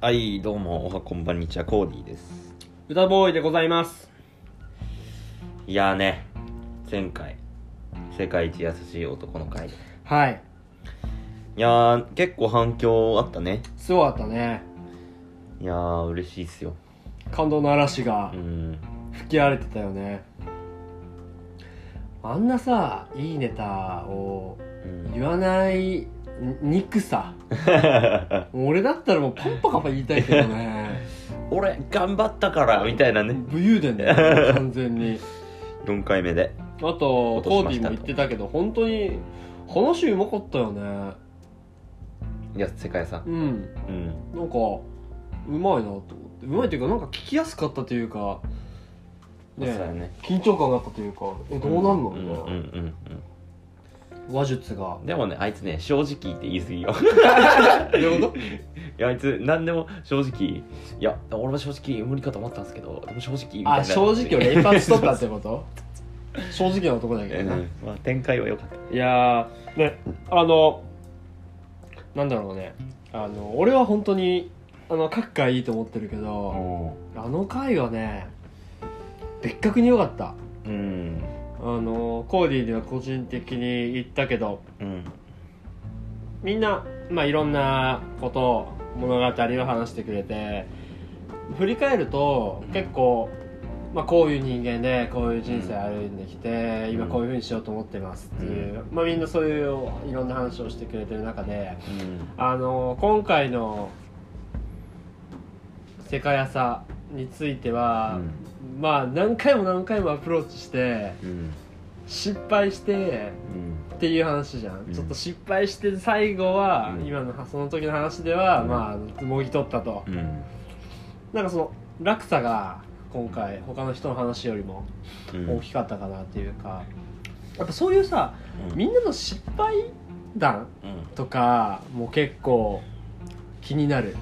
はいどうもおはこんばんにちはコーディーです。歌ボーイでございます。いやーね前回世界一優しい男の会はい。いやー結構反響あったね。すごかったね。いやー嬉しいっすよ。感動の嵐がうん。吹き荒れてたよね。あんなさいいネタをうん。言わないん憎さ。俺だったらもうパンパカパ言いたいけどね。俺頑張ったからみたいなね。武勇伝だよね 完全に。4回目で。あとコーディも言ってたけど本当に話うまかったよね。いや世界さんうん。うん。なんかうまいなと思って。うまいっていうかなんか聞きやすかったというかねね。緊張感があったというかえどうなんのみたいな、うんうんうんうん話術が。でもねあいつね正直って言い過ぎよ。どういうこと？いやあいつ何でも正直いや俺は正直無理かと思ったんですけどでも正直みたいな。あ正直を連発しとったってこと？正直な男だけうんどな、まあ展開は良かった。いやーねあのなんだろうね。あの俺は本当にあの各回いいと思ってるけどあの回はね別格に良かった。うんあのコーディーには個人的に言ったけどうん。みんな、まあ、いろんなことを物語を話してくれて振り返ると結構、まあ、こういう人間でこういう人生歩んできて今こういうふうにしようと思ってますっていう、まあ、みんなそういういろんな話をしてくれてる中であの今回の世界朝については、まあ何回も何回もアプローチしてうん。失敗してうん。っていう話じゃん、うん。ちょっと失敗して最後は、うん。今のその時の話では、うん。まあもぎ取ったと、うん。なんかその落差が今回他の人の話よりもうん。大きかったかなっていうか、やっぱそういうさうん。みんなの失敗談うん。とかも結構気になる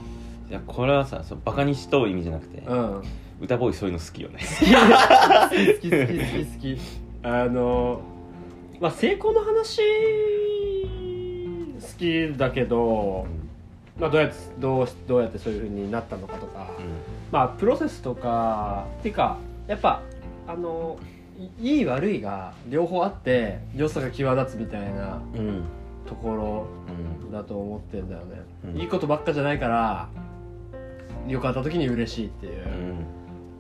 いやこれはさそうバカにしとう意味じゃなくてうん。歌ボーイそういうの好きよね。好き好き好き好きあのまあ成功の話好きだけど、まあ、どうやってどうどうやってそういうふうになったのかとか、まあプロセスとかっていうかやっぱあのいいい悪いが両方あって良さが際立つみたいなうんうん。ところうん。だと思ってんだよね、うん。いいことばっかじゃないから良かった時に嬉しいっていう、うん。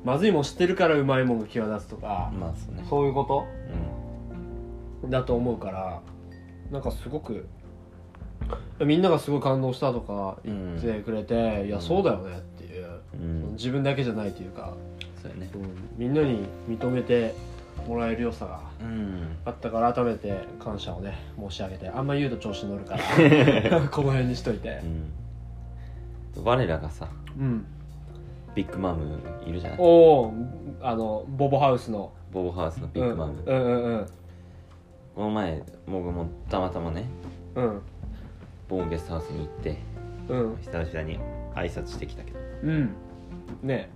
まずいもん知ってるからうまいもんが際立つとか、まあそうね。そういうこと？うだと思うからなんかすごくみんながすごい感動したとか言ってくれて、いやそうだよねっていう、ん。うん自分だけじゃないというか、そうやね。うんみんなに認めてもらえる良さがうん。あったから改めて感謝をね申し上げてあんま言うと調子乗るから この辺にしといて。うん我らがさうん。ビッグマムいるじゃない？おおあのボボハウスの。ボボハウスのビッグマム、うんうんうんうん。この前僕もたまたまねうん。ボーンゲストハウスに行ってうん。久々に挨拶してきたけど。うん。ね。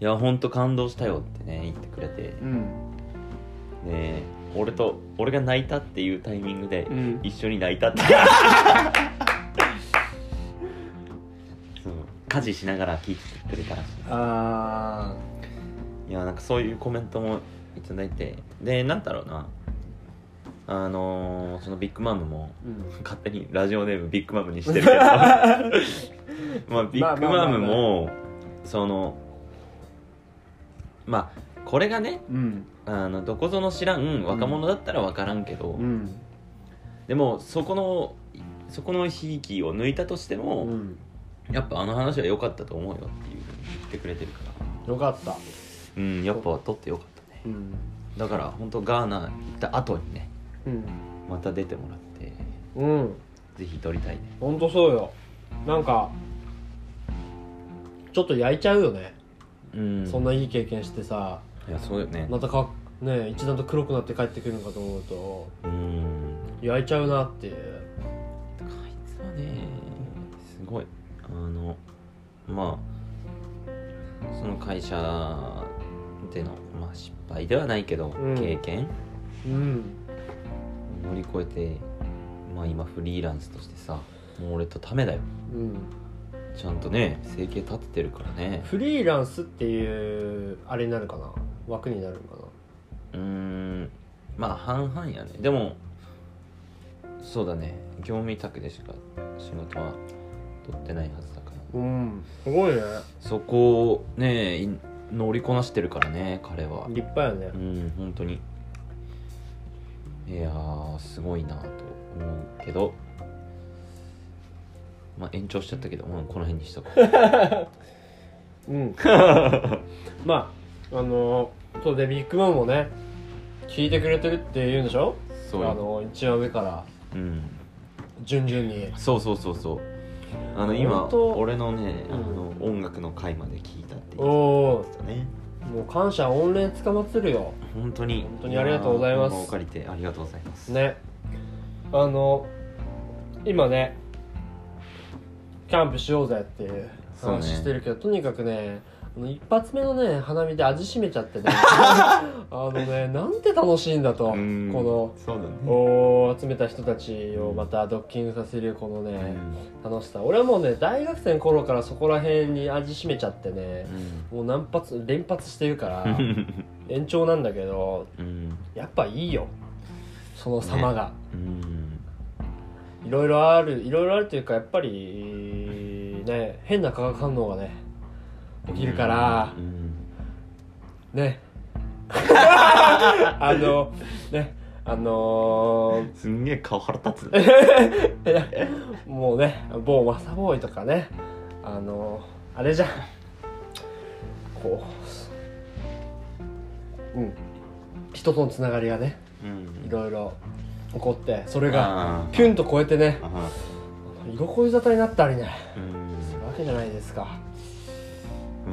いやほんと感動したよってね言ってくれて。うん。で俺と俺が泣いたっていうタイミングでうん。一緒に泣いたって 家事しながら聞いてくれたら。しあいいやなんかそういうコメントもいただいて。でなんだろうな。あのーそのビッグマムもーうん。勝手にラジオネームビッグマムにしてるけど。まあビッグマムもそのまあこれがねうん。あのどこぞの知らん若者だったら分からんけど、うん。でもそこのそこのひいきを抜いたとしても、うんやっぱあの話は良かったと思うよっていうふうに言ってくれてるから。よかった。うんやっぱ撮ってよかったね。うん。だから本当ガーナ行った後にねうん。また出てもらってうん。ぜひ撮りたいね。ほんとそうよ。なんかちょっと焼いちゃうよね、うん。そんないい経験してさ。いやそうよね。またかね一段と黒くなって帰ってくるのかと思うと。うん。焼いちゃうなってまあその会社での、まあ、失敗ではないけど、うん。経験？うん。乗り越えてまあ今フリーランスとしてさもう俺とためだよ。うん。ちゃんとね生計立ててるからね。フリーランスっていうあれになるかな？枠になるのかうーん。まあ半々やね。でもそうだね。業務委託でしか仕事は取ってないはずだうん。すごいね。そこをねい乗りこなしてるからね彼は。立派やね。うん本当に。いやーすごいなと思うけど。まあ延長しちゃったけど、まあ、この辺にしとこう。うん。まああのそうでビッグマンもね聞いてくれてるって言うんでしょ？そうあの一番上から。うん。順々に。そうそうそうそうあの今俺のね、うん。あの音楽の回まで聞いたって言おおってたね。もう感謝御礼つかまってるよ。本当に。本当にありがとうございます。やーこの場を借りてありがとうございます。ね。あの今ねキャンプしようぜっていう話してるけど、とにかくね一発目のね花見で味しめちゃってね。あのねなんて楽しいんだと。こうん。のそうだね。おー集めた人たちをまたドッキングさせるこのね、楽しさ。俺はもうね大学生の頃からそこら辺に味しめちゃってねもう何発連発してるからうん 延長なんだけどうん。やっぱいいよ。その様が、うん。いろいろあるいろいろあるというかやっぱりね変な化学反応がね起きるから。う、ん。ね。あのね。あのすんげえ顔腹立つ。もうね某マサボーイとかね。あのーあれじゃん。こう。うん。人とのつながりがねうん。いろいろ起こってそれがピュンと超えてね。あ居心地沙汰になったりね。うん。するわけじゃないですか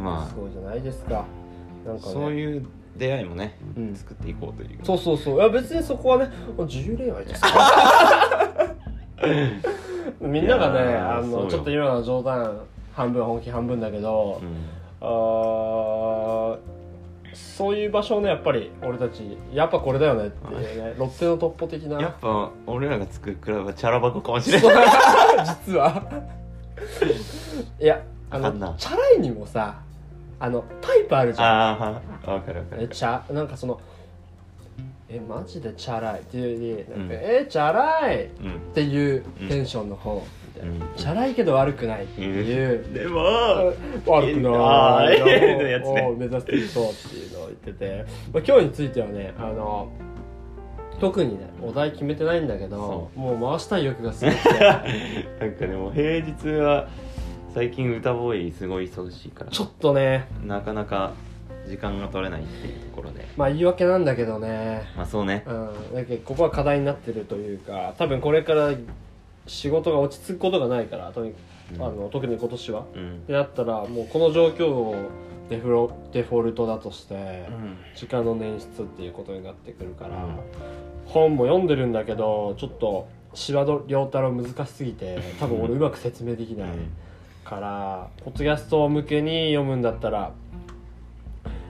まそうじゃないですか。なんあかね。そういう出会いもねうん。作っていこうという。そうそうそう。いや別にそこはね自由恋愛ですから みんながねあのちょっと今の冗談半分本気半分だけど、うん。あーそういう場所をねやっぱり俺たちやっぱこれだよねっていうねロッテのトッポ的な。やっぱ俺らが作るクラブはチャラ箱かもしれない。実は。いやあのチャラいにもさあのタイプあるじゃん。ああわかるわかるえチャなんかそのえマジでチャラい？っていうよりなんか、うん。えチャラい？っうん。ていうテンションの方。みたいな、うん。チャラいけど悪くないっていう、でも悪くあない。ーのやつね。を目指していこうっていうのを言ってて、まあ、今日についてはねあの特にねお題決めてないんだけどそもう回したい欲がすごくて。なんかでも平日は最近歌ボーイすごい忙しいから。ちょっとね。なかなか時間が取れないっていうところで。まあ言い訳なんだけどね。まあそうね。うん、だけどここは課題になってるというか多分これから仕事が落ち着くことがないからとにうん。あの特に今年は。うん。であったらもうこの状況をデフロデフォルトだとしてうん。時間の捻出っていうことになってくるから、うん。本も読んでるんだけどちょっと柴戸良太郎難しすぎて多分俺うまく説明できないから、ポッドキャスト向けに読むんだったら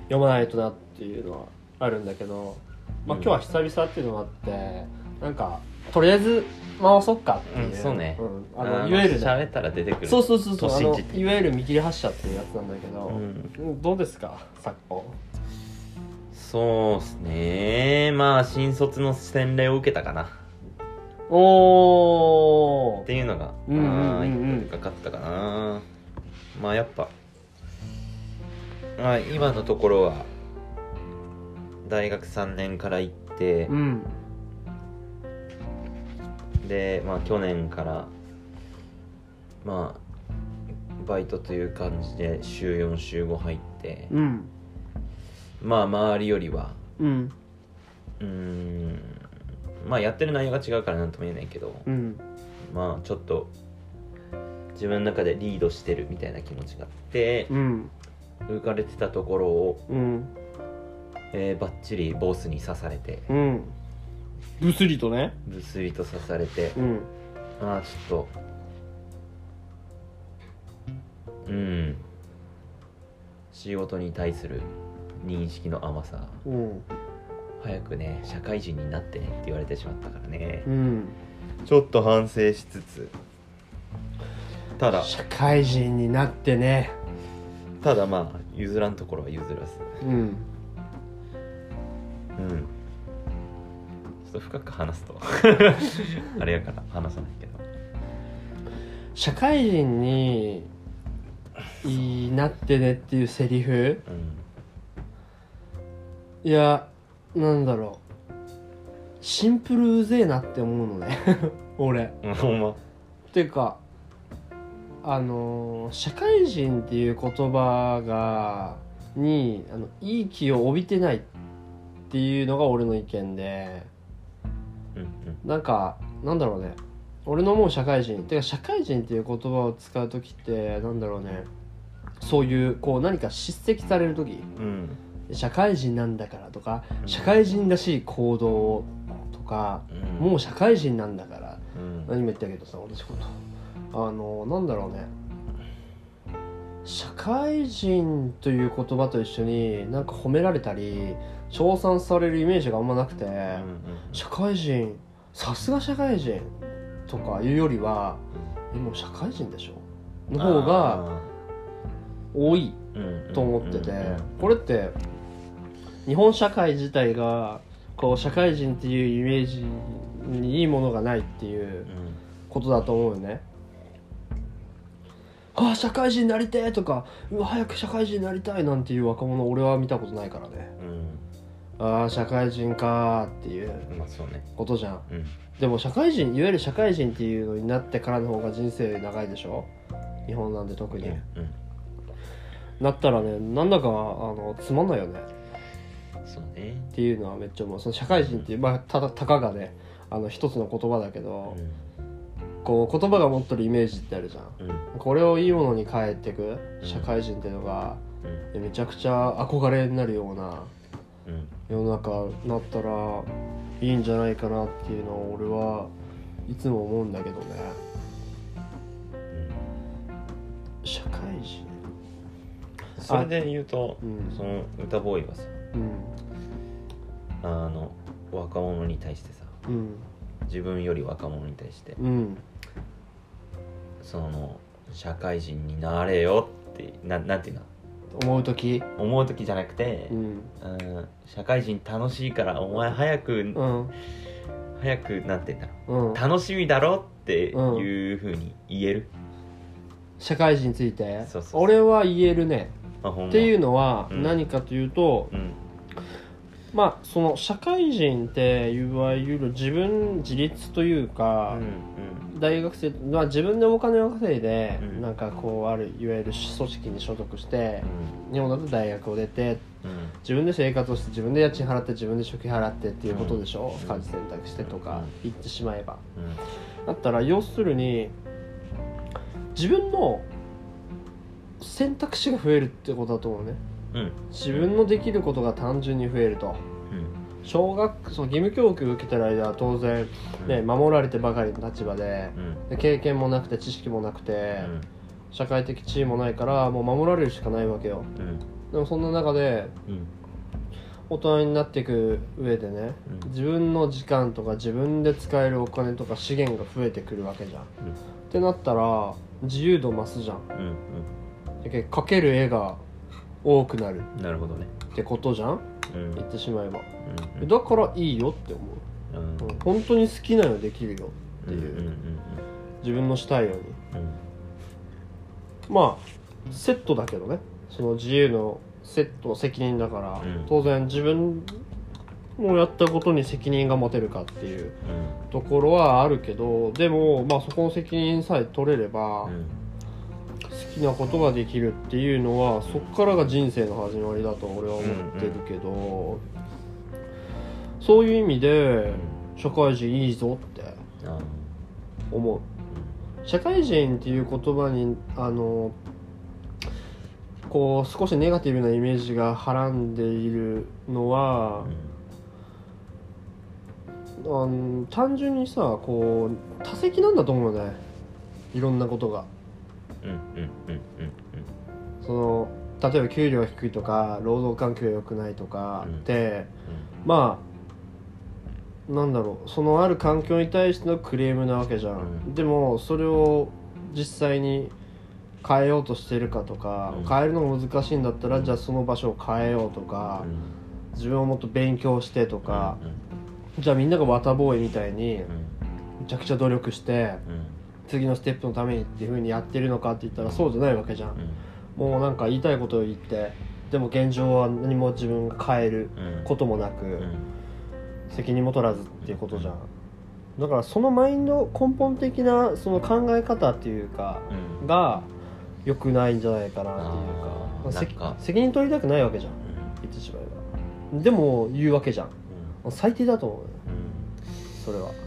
読まないとなっていうのはあるんだけど、まあ、うん。今日は久々っていうのもあってなんかとりあえず回そうかっていう、うんそうね。うんあのいわゆるね喋ったら出てくるそうそうそうそういわゆる見切り発車っていうやつなんだけど、うん。うんどうですか昨今そうっすね。まあ新卒の洗礼を受けたかなおっていうのがうんうんうんかかったかな。まあやっぱまあ今のところは大学3年から行ってうん。でまあ去年からまあバイトという感じで週4週5入ってうん。まあ周りよりはうん。うーんまあやってる内容が違うからなんとも言えないけどうん。まあちょっと自分の中でリードしてるみたいな気持ちがあってうん。浮かれてたところを、うん。えー、バッチリボスに刺されてうん。ブスリとね。ブスリと刺されてうん。まあちょっとうん。仕事に対する認識の甘さ。うん早くね社会人になってねって言われてしまったからね。うん。ちょっと反省しつつ。ただ。社会人になってね。ただまあ譲らんところは譲らず。うん。うん。ちょっと深く話すと。あれやから話さないけど。社会人にいいなってねっていうセリフ。うん。いやなんだろう。シンプルうぜえなって思うのね。俺。うんほんま。っていうかあのー社会人っていう言葉がにあのいい気を帯びてないっていうのが俺の意見で。うんうん。なんかなんだろうね。俺の思う社会人。てか社会人っていう言葉を使う時ってなんだろうね。そういうこう何か叱責される時うん社会人なんだからとかうん。社会人らしい行動をとかうん。もう社会人なんだからうん。何も言ったけどさ私こと。あのなんだろうね。社会人という言葉と一緒になんか褒められたり称賛されるイメージがあんまなくて、うんうん社会人さすが社会人とかいうよりはえもう社会人でしょ。の方が多いうん。と思っててこれって日本社会自体がこう社会人っていうイメージにいいものがないっていうことだと思うよね。ああ社会人になりてえとかうわ早く社会人になりたいなんていう若者俺は見たことないからね。ああ社会人かーっていうことじゃん。うん。でも社会人いわゆる社会人っていうのになってからの方が人生長いでしょ？日本なんで特に、うん。なったらねなんだかあのつまんないよねそうね。っていうのはめっちゃ思う。その社会人っていうまあただたかがねあの一つの言葉だけど、こう言葉が持ってるイメージってあるじゃん。これをいいものに変えていくうん。社会人っていうのが、うん。めちゃくちゃ憧れになるようなうん。世の中になったらいいんじゃないかなっていうのを俺はいつも思うんだけどね。社会人。それで言うとうん。その歌ボーイはさうん。あの若者に対してさうん。自分より若者に対してうん。その社会人になれよってななんていうの？思う時？思う時じゃなくてう、ん。うん、社会人楽しいからお前早く、うん。早くなんて言うんだろう？ん。う楽しみだろっていうふうに言える、社会人について？そうそうそう。俺は言えるね。ま。っていうのはうん。何かというと、うんまあその社会人っていわゆる自分自立といううか、ん。大学生、まあ、自分でお金を稼いで、うん。なんかこうあるいわゆる組織に所属してう、ん。日本だと大学を出てうん。自分で生活をして自分で家賃払って自分で食費払ってっていうことでしょ、うん。家事選択してとか言ってしまえば。うん。だったら要するに自分の選択肢が増えるってことだと思うねうん。自分のできることが単純に増えると。小学その義務教育を受けてる間は当然、うん。ね、守られてばかりの立場でうん。で経験もなくて知識もなくて、うん。社会的地位もないからもう守られるしかないわけよ。うん。でもそんな中でうん。大人になっていく上でね、うん。自分の時間とか自分で使えるお金とか資源が増えてくるわけじゃん、ってなったら自由度増すじゃん。うん。だけど描ける絵が多くなる。うんなるほどね。ってことじゃん？うん。言ってしまえば。うんだからいいよって思う。うん。うん。本当に好きなのできるよっていう、うんうん自分のしたいように。うん。まあセットだけどね。その自由のセット責任だから、うん。当然自分のやったことに責任が持てるかっていうところはあるけどでもまあそこの責任さえ取れれば、うきなことができるっていうのはそっからが人生の始まりだと俺は思ってるけど、そういう意味で社会人いいぞってあ思う。社会人っていう言葉にあのこう少しネガティブなイメージがはらんでいるのはう、ん。あの単純にさこう多責なんだと思うね。いろんなことが。うんうんうんうんその例えば給料が低いとか労働環境が良くないとかうん。って、まあなんだろうそのある環境に対してのクレームなわけじゃん、うん。でもそれを実際に変えようとしてるかとか、うん。変えるのが難しいんだったらじゃあその場所を変えようとか、自分をもっと勉強してとか、じゃあみんながワタボーイみたいにめちゃくちゃ努力してうん次のステップのためにっていう風にやってるのかって言ったらそうじゃないわけじゃん、うん。もうなんか言いたいことを言ってでも現状は何も自分が変えるうんこともなく、うん。責任も取らずっていうことじゃん。だからそのマインド根本的なその考え方っていうかうん。が良くないんじゃないかなっていうあかせーなんか。責任取りたくないわけじゃん。言ってしまえば。でも言うわけじゃん。最低だと思うよ。うん。それは。うん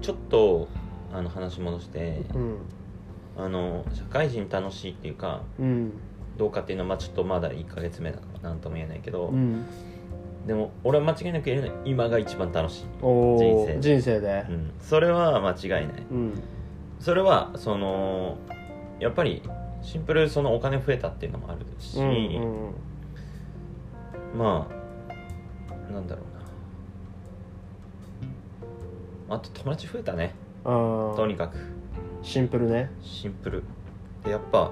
ちょっとあの話戻してうん。あの社会人楽しいっていうかうん。どうかっていうのはまあちょっとまだ1ヶ月目だから何とも言えないけど、うん。でも俺は間違いなく言えるのは今が一番楽しい、人生人生で。うん、それは間違いない。うん。それはそのやっぱりシンプルそのお金増えたっていうのもあるし、うんうん。まあなんだろうな。あと友達増えたねとにかく。シンプルね。シンプル。でやっぱ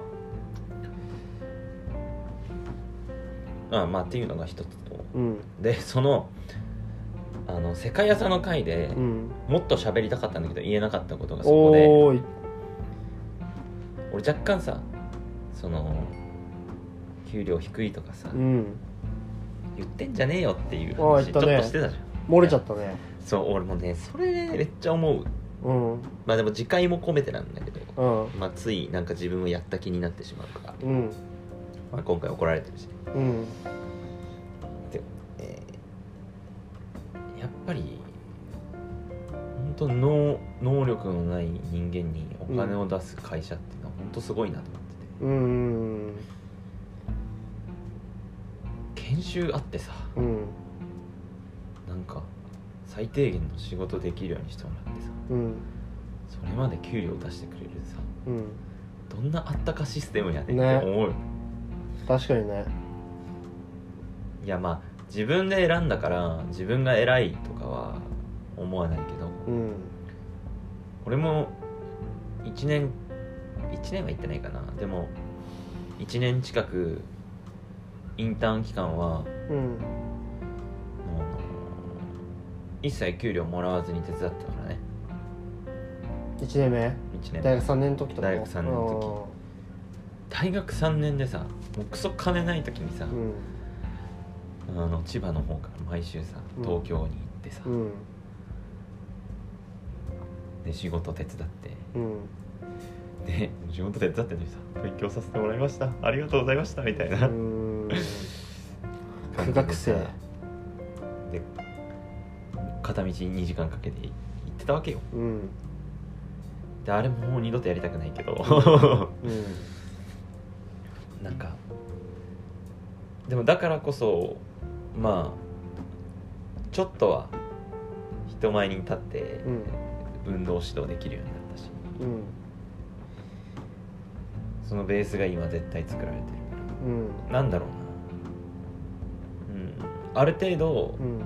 あまあっていうのが一つと。うん。でそのあの世界屋さんの会でうん。もっと喋りたかったんだけど言えなかったことがそこで。俺若干さその給料低いとかさ、うん。言ってんじゃねえよっていう話ちょっとしてたじゃん。漏れちゃったね。そう俺もねそれねめっちゃ思ううん。まあでも次回も込めてなんだけど、うん。まあ、ついなんか自分をやった気になってしまうから、うん。まあ、今回怒られてるし。うん。で、えーやっぱり本当能能力のない人間にお金を出す会社っていうのは本当すごいなと思ってて、うん。研修あってさうん。なんか最低限の仕事できるようにしてもらってさ。うん。それまで給料出してくれるさ。うん。どんなあったかシステムやねんねって思うよ、確かにね。いやまあ自分で選んだから自分が偉いとかは思わないけど、うん。俺も1年1年は行ってないかな。でも1年近くインターン期間はうん一切給料もらわずに手伝ってたからね。1年目？1年大学3年の時とか？大学三年の大学3年でさもうクソ金ない時にさ、うん。あの千葉の方から毎週さうん。東京に行ってさ、うん。で仕事手伝って。うん。で仕事手伝ってにさ勉強させてもらいました。ありがとうございましたみたいな、学生。で片道2時間かけて行ってたわけよ。うん。であれもう二度とやりたくないけど。うん。なんかでもだからこそまあちょっとは人前に立ってうん。運動指導できるようになったし。うん。そのベースが今絶対作られてるうん。なんだろうな。うん。ある程度うん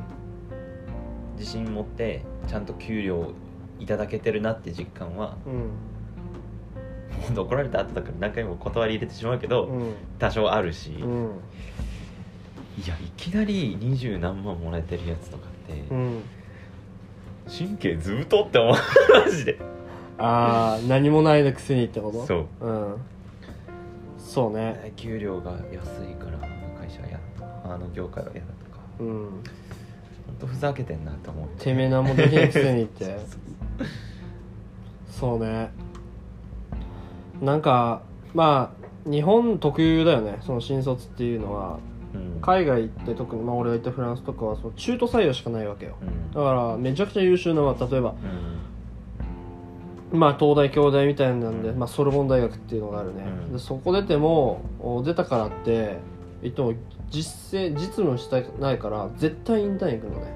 自信持ってちゃんと給料いただけてるなって実感はうん。怒られた後だから何回も断り入れてしまうけど、うん。多少あるし、いうん。やいきなり二十何万もらえてるやつとかって、うん。神経ずぶとって思う。マジで。ああ何もないくせにってこと？そう。うん。そうね。給料が安いから会社は嫌だとかあの業界は嫌だとか。うんとふざけてんなって思うて。めえ何もできないくせにって。そうね。なんかまあ日本特有だよね。その新卒っていうのは。うん。海外行って特に、まあ、俺が行ったフランスとかはその中途採用しかないわけよ。うん。だからめちゃくちゃ優秀な、まあ例えばうん。まあ東大京大みたいなんで、まあ、ソルボン大学っていうのがあるね、うん。でそこ出てもお出たからって言っても実践実務したくないから絶対インターン行くのね。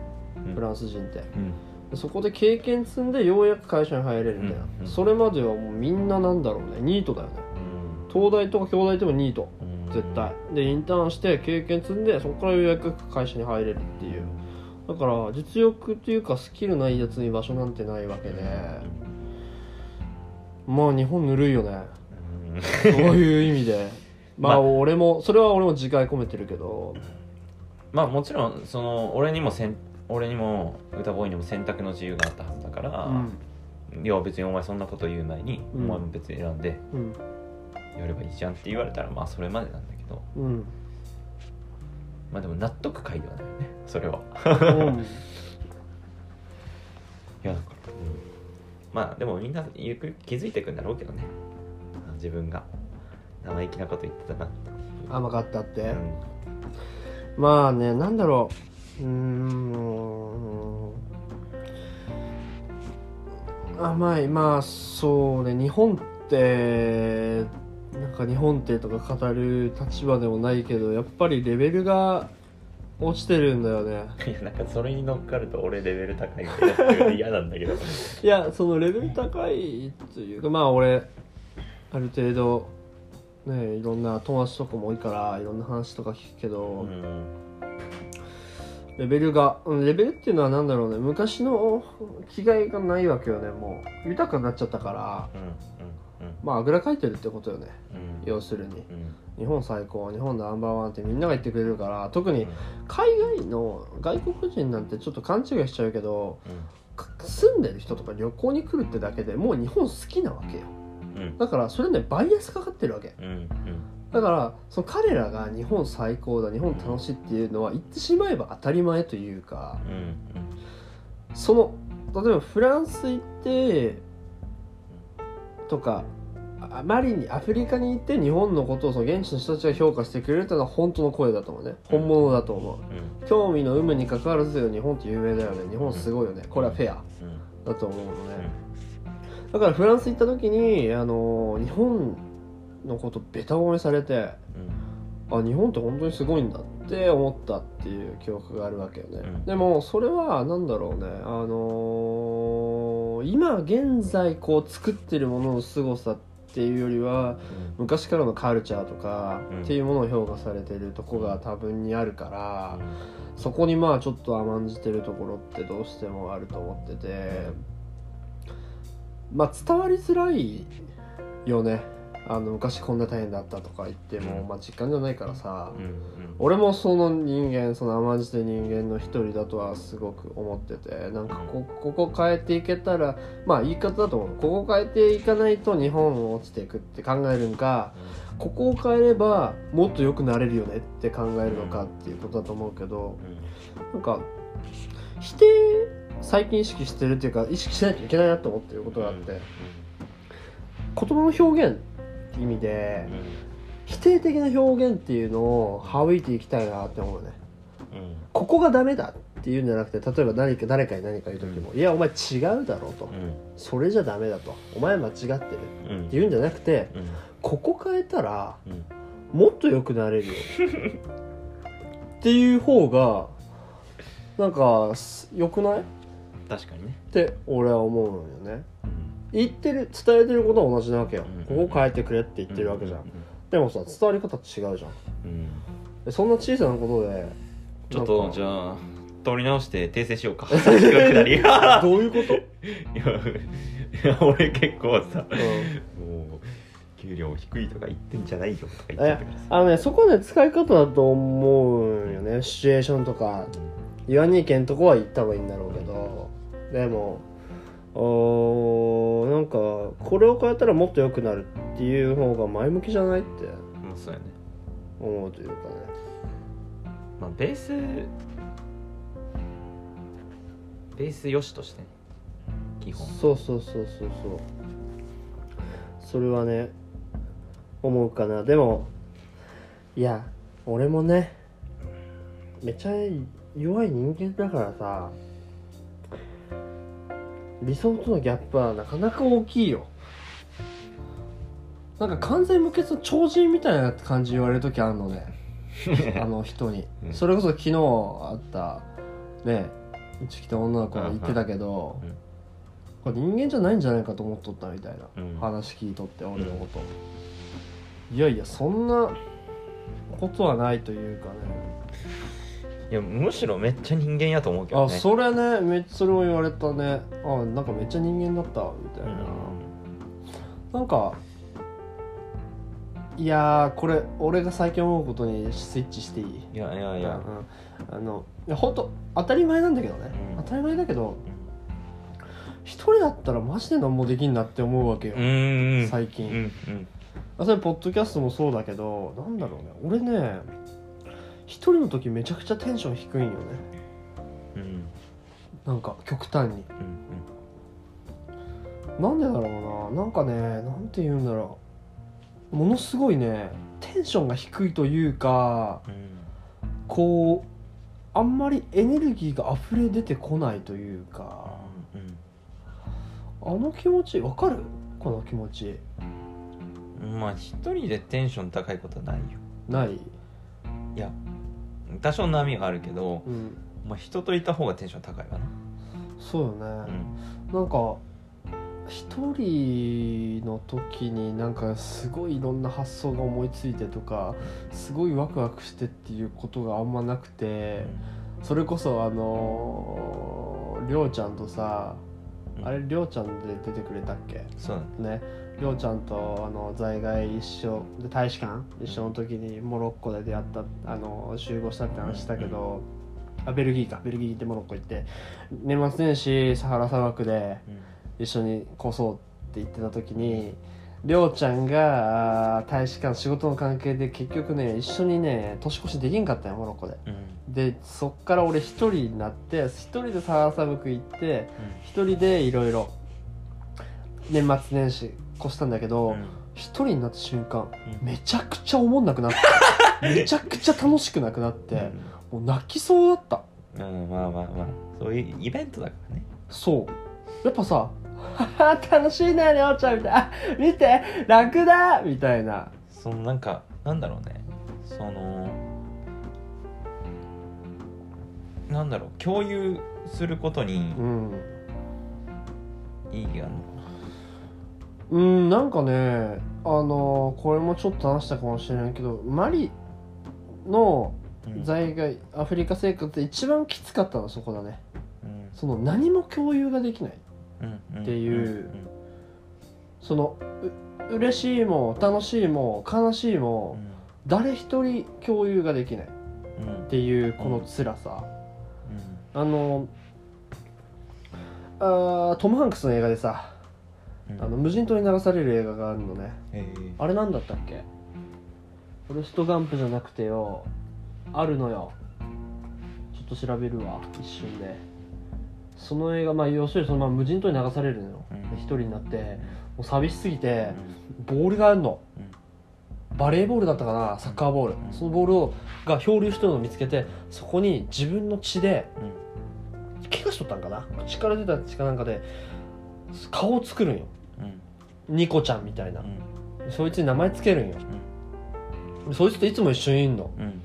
うん。フランス人って。うん。でそこで経験積んでようやく会社に入れるみたいな、うん。うん。それまではもうみんななんだろうね。ニートだよね。東大とか京大でもニート。うん。絶対。でインターンして経験積んでそこからようやく会社に入れるっていう。だから実力っていうかスキルないやつに場所なんてないわけで。まあ日本ぬるいよね。うん。そういう意味で まあまあ俺もそれは俺も自戒込めてるけど。まあもちろんその俺にもせん俺にも歌ボーイにも選択の自由があったはずだから、いや別にお前そんなこと言う前に、うん。お前も別に選んでうん。やればいいじゃんって言われたらまあそれまでなんだけど。うん。まあでも納得解ではないよね。それは。うん。いやだから、まあでもみんなゆく気づいていくんだろうけどね。自分が生意気なこと言ってたな。甘かったって、うん。まあねなんだろう。うーん。甘いまあそうね。日本ってなんか日本ってとか語る立場でもないけどやっぱりレベルが落ちてるんだよね。いやなんかそれに乗っかると俺レベル高いってる嫌なんだけど。いやそのレベル高いというかまあ俺ある程度ねいろんな友達とかも多いからいろんな話とか聞くけど、うんレベルがうんレベルっていうのは何だろうね昔の気概がないわけよねもう。豊かになっちゃったからうんうんまああぐらかいてるってことよねうん。要するに。うん。日本最高日本ナンバーワンってみんなが言ってくれるから特に海外の外国人なんてちょっと勘違いしちゃうけどか住んでる人とか旅行に来るってだけでもう日本好きなわけよだからそれねバイアスかかってるわけ。だからその彼らが日本最高だ日本楽しいっていうのは言ってしまえば当たり前というかうんその例えばフランス行ってとかあマリにアフリカに行って日本のことをその現地の人たちが評価してくれるっていうのは本当の声だと思うね。本物だと思う。うん。興味の有無に関わらず日本って有名だよね。日本すごいよね。これはフェアうん。だと思うのねだからフランス行った時にあの日本のことベタ褒めされてあ日本って本当にすごいんだって思ったっていう記憶があるわけよね、うん。でもそれは何だろうねあのー今現在こう作ってるものの凄さっていうよりは昔からのカルチャーとかうん。っていうものを評価されてるとこが多分にあるから、そこにまあちょっと甘んじてるところってどうしてもあると思っててまあ伝わりづらいよね。あの昔こんな大変だったとか言っても、うん。まあ実感じゃないからさ、うんうん。俺もその人間その甘んじて人間の一人だとはすごく思っててなんかこここ変えていけたらまあ言い方だと思う。ここ変えていかないと日本落ちていくって考えるんかここを変えればもっと良くなれるよねって考えるのかっていうことだと思うけどなんか否定最近意識してるっていうか意識しないといけないなと思ってることがあって言葉の表現って意味で否定的な表現っていうのを省いていきたいなって思うね。ここがダメだっていうんじゃなくて例えば何か誰かに何か言う時も、いやお前違うだろうと、それじゃダメだと。お前間違ってるって言うんじゃなくてここ変えたらもっと良くなれるよ。っていう方がなんかす良くない？っ確かにね。て俺は思うのよね。言ってる伝えてることは同じなわけよ、うん。ここ変えてくれって言ってるわけじゃん、でもさ伝わり方違うじゃん。うん。でそんな小さなことでちょっとじゃあ取り直して訂正しようか。どういうこと、いや俺結構さうん。もう給料低いとか言ってんじゃないよとか言っちゃったからさあのねそこはね使い方だと思うよね。シチュエーションとか。言わにいけんとこは言った方がいいんだろうけどでもおーなんかこれを変えたらもっと良くなるっていう方が前向きじゃないってまあそうやね。思うというかね。まあベースベースよしとしてね。基本。そうそうそうそうそう。それはね思うかな。でもいや俺もねめちゃ弱い人間だからさ理想とのギャップはなかなか大きいよ。なんか完全無欠の超人みたいな感じ言われる時あるのね。あの人に、うん。それこそ昨日会ったねうち来た女の子が言ってたけど、うん。これ人間じゃないんじゃないかと思っとったみたいな、うん。話聞いとって俺のこと、いやいやそんなことはないというかねいやむしろめっちゃ人間やと思うけどね。あそれねめっちゃそれも言われたね。あなんかめっちゃ人間だったみたいな、なんかいやーこれ俺が最近思うことにスイッチしていい？いやいやいや。うん、あのいや本当当たり前なんだけどね、うん。当たり前だけど一人だったらマジで何もできんなって思うわけよ、うん。最近、うんうん。あそれポッドキャストもそうだけどなんだろうね。俺ね一人の時めちゃくちゃテンション低いんよね。うん。なんか極端に。うんなんでだろうな。なんかねなんて言うんだろう。ものすごいねテンションが低いというかうん。こうあんまりエネルギーが溢れ出てこないというか。うんあの気持ちわかる？この気持ち。うんまあ一人でテンション高いことはないよ。ない？いや多少波があるけど、うん。まあ、人といた方がテンション高いわな。そうよね、うん。なんか一人の時になんかすごいいろんな発想が思いついてとかすごいワクワクしてっていうことがあんまなくてそれこそあのりょうちゃんとさうん。あれりょうちゃんで出てくれたっけ？そうねりょうちゃんとあの在外一緒で大使館一緒の時にモロッコで出会ったあの集合したって話したけど、あベルギーか。ベルギー行ってモロッコ行って年末年始サハラ砂漠で一緒に越そうって言ってた時にりょうちゃんが大使館仕事の関係で結局ね一緒にね年越しできんかったよモロッコで。うん。うんでそっから俺一人になって一人でサハラ砂漠行って一人でいろいろ年末年始越したんだけど、うん。一人になった瞬間うん。めちゃくちゃ思んなくなって めちゃくちゃ楽しくなくなって、もう泣きそうだった。うん、まあまあまあそういうイベントだからね。そう。やっぱさ「は は楽しいねりょうちゃん」みたいな。あ「見て楽だ!」みたいな。そのなんかなんだろうね。そのなんだろう共有することにうん。意義があるのうんなんかねあのこれもちょっと話したかもしれないけどマリのうん。在外アフリカ生活で一番きつかったのはそこだね。うん。その何も共有ができない。うんうん。っていう。そのう嬉しいも楽しいも悲しいうん。も誰一人共有ができない。っうん。うんていうこの辛さ。あのあートム・ハンクスの映画でさうんあの無人島に流される映画があるのね。へえ。あれなんだったっけ？フォレスト・ガンプじゃなくてよ。あるのよ。ちょっと調べるわ。一瞬で。その映画まあ要するにそのまま無人島に流されるのよ。うん。で一人になって。もう寂しすぎてうん。ボールがあるの。うん。バレーボールだったかな？サッカーボール。うん。そのボールをが漂流してるのを見つけてそこに自分の血でうん。怪我しとったんかな？口から出た血かなんかで顔を作るんよ。うんニコちゃんみたいな。うん。そいつに名前つけるんよ。そいつといつも一緒にいんの。うん。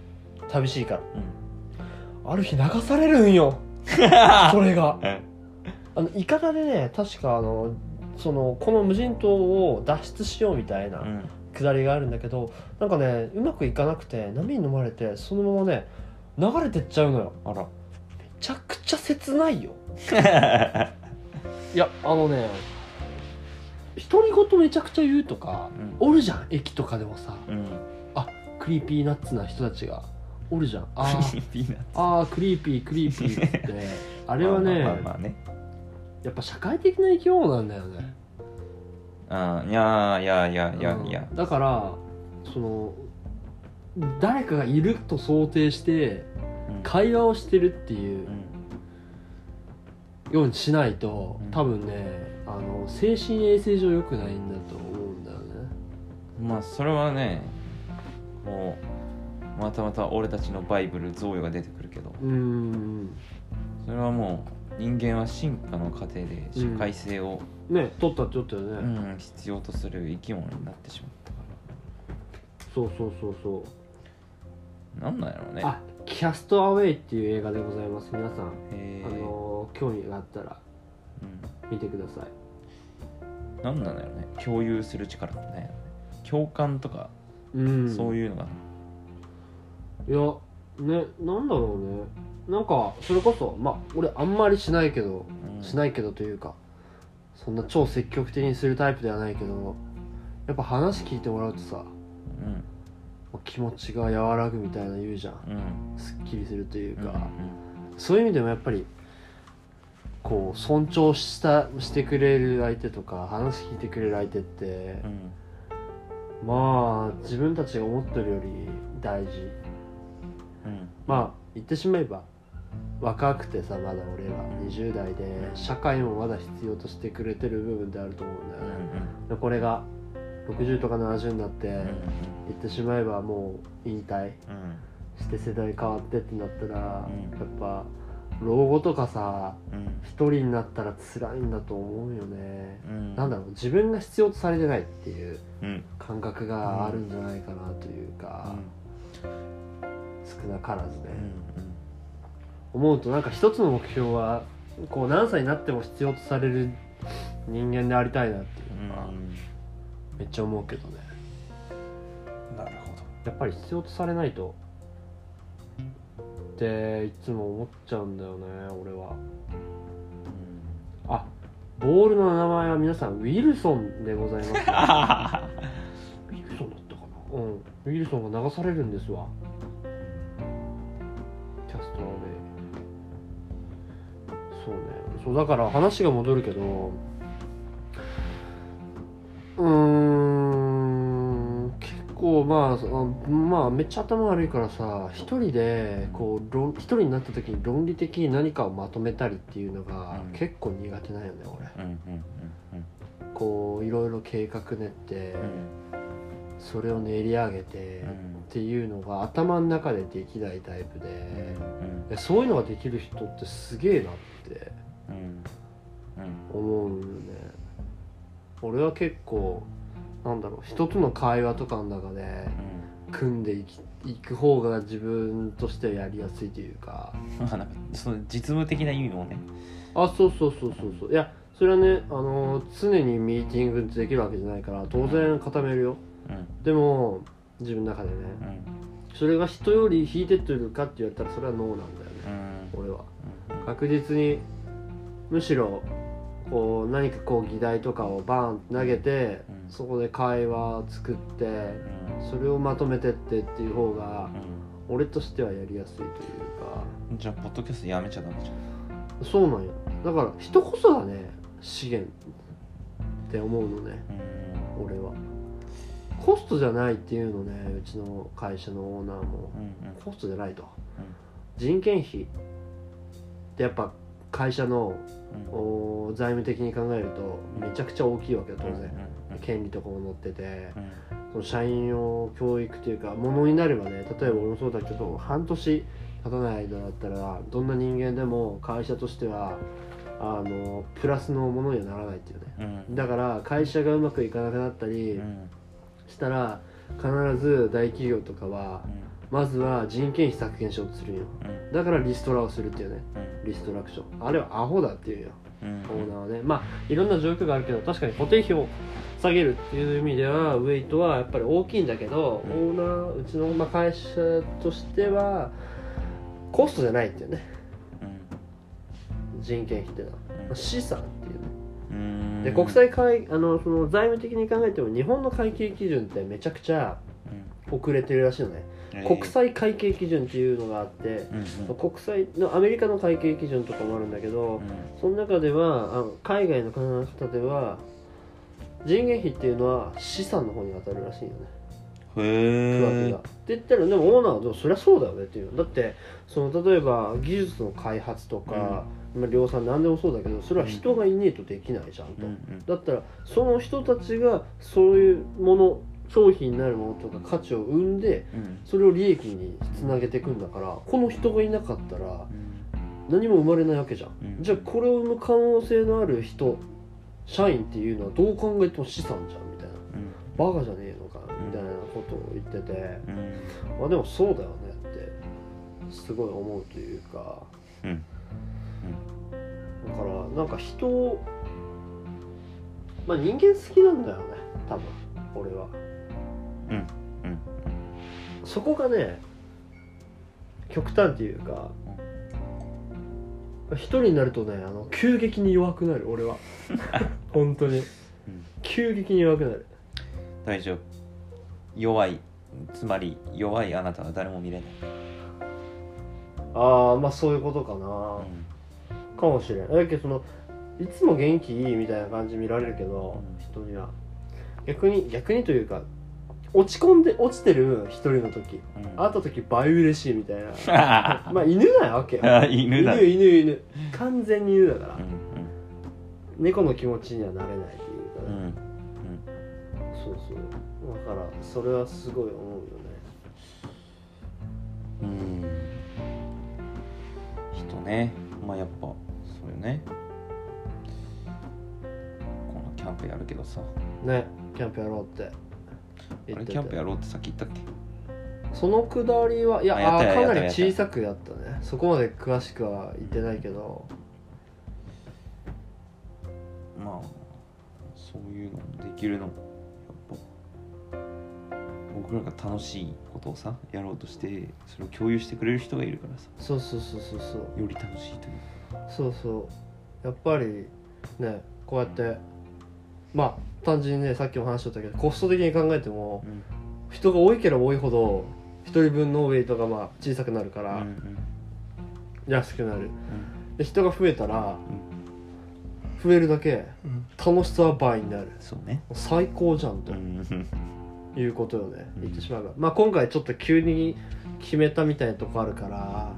寂しいから。うん。ある日流されるんよ。それが。うんあのいかだでね確かあのそのこの無人島を脱出しようみたいなうん。くだりがあるんだけどなんかねうまくいかなくて波に飲まれてそのままね流れてっちゃうのよ。あら。めちゃくちゃ切ないよ。いやあのね独り言めちゃくちゃ言うとかうん。おるじゃん駅とかでもさ。うん。 Creepy Nuts な人たちがおるじゃん。あーピーナッツ。あー creepy creepy って。あれはね、まあまあまあね。やっぱ社会的な生き物なんだよね。あーいやいやいやいやいやうんだからその誰かがいると想定してうん。会話をしてるっていううん。ようにしないとうん。多分ねあの精神衛生上良くないんだと思うんだよね。まあそれはねもうまたまた俺たちのバイブル贈与が出てくるけど。うーん。それはもう人間は進化の過程で社会性を、ね取ったって言ったよね、うん必要とする生き物になってしまったかそうそうそうそう。らなんなんやろうね。あキャストアウェイっていう映画でございます皆さん、へあの興味があったらうん。見てくださいなんなんやろうね。共有する力ってね。共感とか、うん。そういうのが。いやねなんだろうね。なんかそれこそまあ俺あんまりしないけどうん。しないけどというかそんな超積極的にするタイプではないけどやっぱ話聞いてもらうとさうん。気持ちが和らぐみたいな言うじゃん。うん。すっきりするといううんか、そういう意味でもやっぱりこう尊重したしてくれる相手とか話聞いてくれる相手ってう、ん。まあ自分たちが思ってるより大事。うん。まあ言ってしまえば若くてさまだ俺ら20代で社会もまだ必要としてくれてる部分であると思うんだよね。でこれが60とか70になってうん。言ってしまえばもう引退うん。して世代変わってってなったら、うん。やっぱ老後とかさうん。一人になったら辛いんだと思うよね、うん。なんだろう自分が必要とされてないっていううん。感覚があるんじゃないかなというか、少なからずね、思うとなんか一つの目標はこう何歳になっても必要とされる人間でありたいなっていうのがめっちゃ思うけどね。なるほやっぱり必要とされないとっていつも思っちゃうんだよね俺は。どあボールの名前は皆さんウィルソンでございます ウィルソンだったかな？うん。ウィルソンが流されるんですわ。キャストアウェイそうね。そうだから話が戻るけどうーん。結構まあそまあめっちゃ頭悪いからさ一人でこう論一人になった時に論理的に何かをまとめたりっていうのがうん。結構苦手なんよね俺。うんうんうんこういろいろ計画練ってうん。それを練り上げてうん。っていうのが頭の中でできないタイプでうんいやそういうのができる人ってすげえなってうん。思うよね。俺は結構なんだろう人との会話とかの中で組んでいきいく方が自分としてはやりやすいというか。まあなんかその実務的な意味もね。あそうそうそうそうそう。いやそれはねあの常にミーティングできるわけじゃないから当然固めるよ。うん。でも自分の中でね。うん。それが人より引いてってるかって言われたらそれはノーなんだよね。うん。俺は。確実にむしろこう何かこう議題とかをバーン投げて、うんそこで会話作ってうん。それをまとめてってっていう方がう俺としてはやりやすいというか。んじゃあポッドキャストやめちゃダメじゃん。そうなんよ。だから人こそがね資源って思うのね。うん。俺は。コストじゃないっていうのねうちの会社のオーナーも。うんコストじゃないと。人件費ってやっぱ会社のうん。お財務的に考えるとめちゃくちゃ大きいわけよ当然。うんうん権利とかも載っててうん。その社員を教育というかものになればね例えば俺もそうだけど半年経たない間だったらどんな人間でも会社としてはあのプラスのものにはならないっていうね。うん。だから会社がうまくいかなくなったりうん。したら必ず大企業とかはまずは人件費削減しようとするんよ。うん。だからリストラをするっていうね。うん。リストラクション。あれはアホだっていうよ。うん。オーナーはね。まあいろんな状況があるけど確かに固定費を下げるっていう意味ではウェイトはやっぱり大きいんだけど、うんオーナーうちのまあ会社としてはコストじゃないっていうね。人件費っていうのは、まあ資産っていうね。うん。で国際会あのその財務的に考えても日本の会計基準ってめちゃくちゃ遅れてるらしいのね、うん国際会計基準っていうのがあって、うんうん。国際のアメリカの会計基準とかもあるんだけど、その中ではあの海外の考え方では人件費っていうのは資産の方に当たるらしいよね。うんへえ。って言ったらでもオーナーはでもそりゃそうだよねっていう。のだってその例えば技術の開発とか、まあ、量産何でもそうだけどそれは人がいねえとできないじゃんと、うんうんだったらその人たちがそういうもの商品になるものとか価値を生んでうん。それを利益につなげていくんだからこの人がいなかったらうん。何も生まれないわけじゃん、うん。じゃあこれを生む可能性のある人社員っていうのはどう考えても資産じゃんみたいな。うん。バカじゃねえのかみたいなことを言ってて、うん。まあでもそうだよねってすごい思うというか。うん。だからなんか人をまあ人間好きなんだよね多分俺は。そこがね極端っていうか一人になるとねあの急激に弱くなる俺は。本当に。うん。急激に弱くなる。大丈夫。弱いつまり弱いあなたは誰も見れない、ああまあそういうことかな、うん。かもしれん。だけどそのいつも元気いいみたいな感じ見られるけど、うん。人には。逆に逆にというか落ち込んで落ちてる一人の時。うん。会った時倍嬉しいみたいな。まあ犬なわけよ。あ犬だ犬犬犬。完全に犬だから、うん猫の気持ちにはなれないっていうかうんうん。ね、そうそう。だからそれはすごい思うよね。うんうん。人ね。まあやっぱそうよね。このキャンプやるけどさ。ねキャンプやろうってあれキャンプやろうってさっき言ったっけ？そのくだりはいやあやったあーかなり小さくやったね。そこまで詳しくは言ってないけど。まあそういうのもできるのもやっぱ僕らが楽しいことをさやろうとしてそれを共有してくれる人がいるからさ。そうそうそうそうそう。より楽しいというそうそう。やっぱりねこうやってまあ単純にねさっきも話しとったけどコスト的に考えてもうん。人が多いければ多いほど一人分のウェイトがまあ小さくなるかうんらうん。安くなる。うん。で人が増えたら増えるだけ楽しさは倍になる。そうね。最高じゃんとうん。いうことよねうん。言ってしまえば。まあ今回ちょっと急に決めたみたいなとこあるから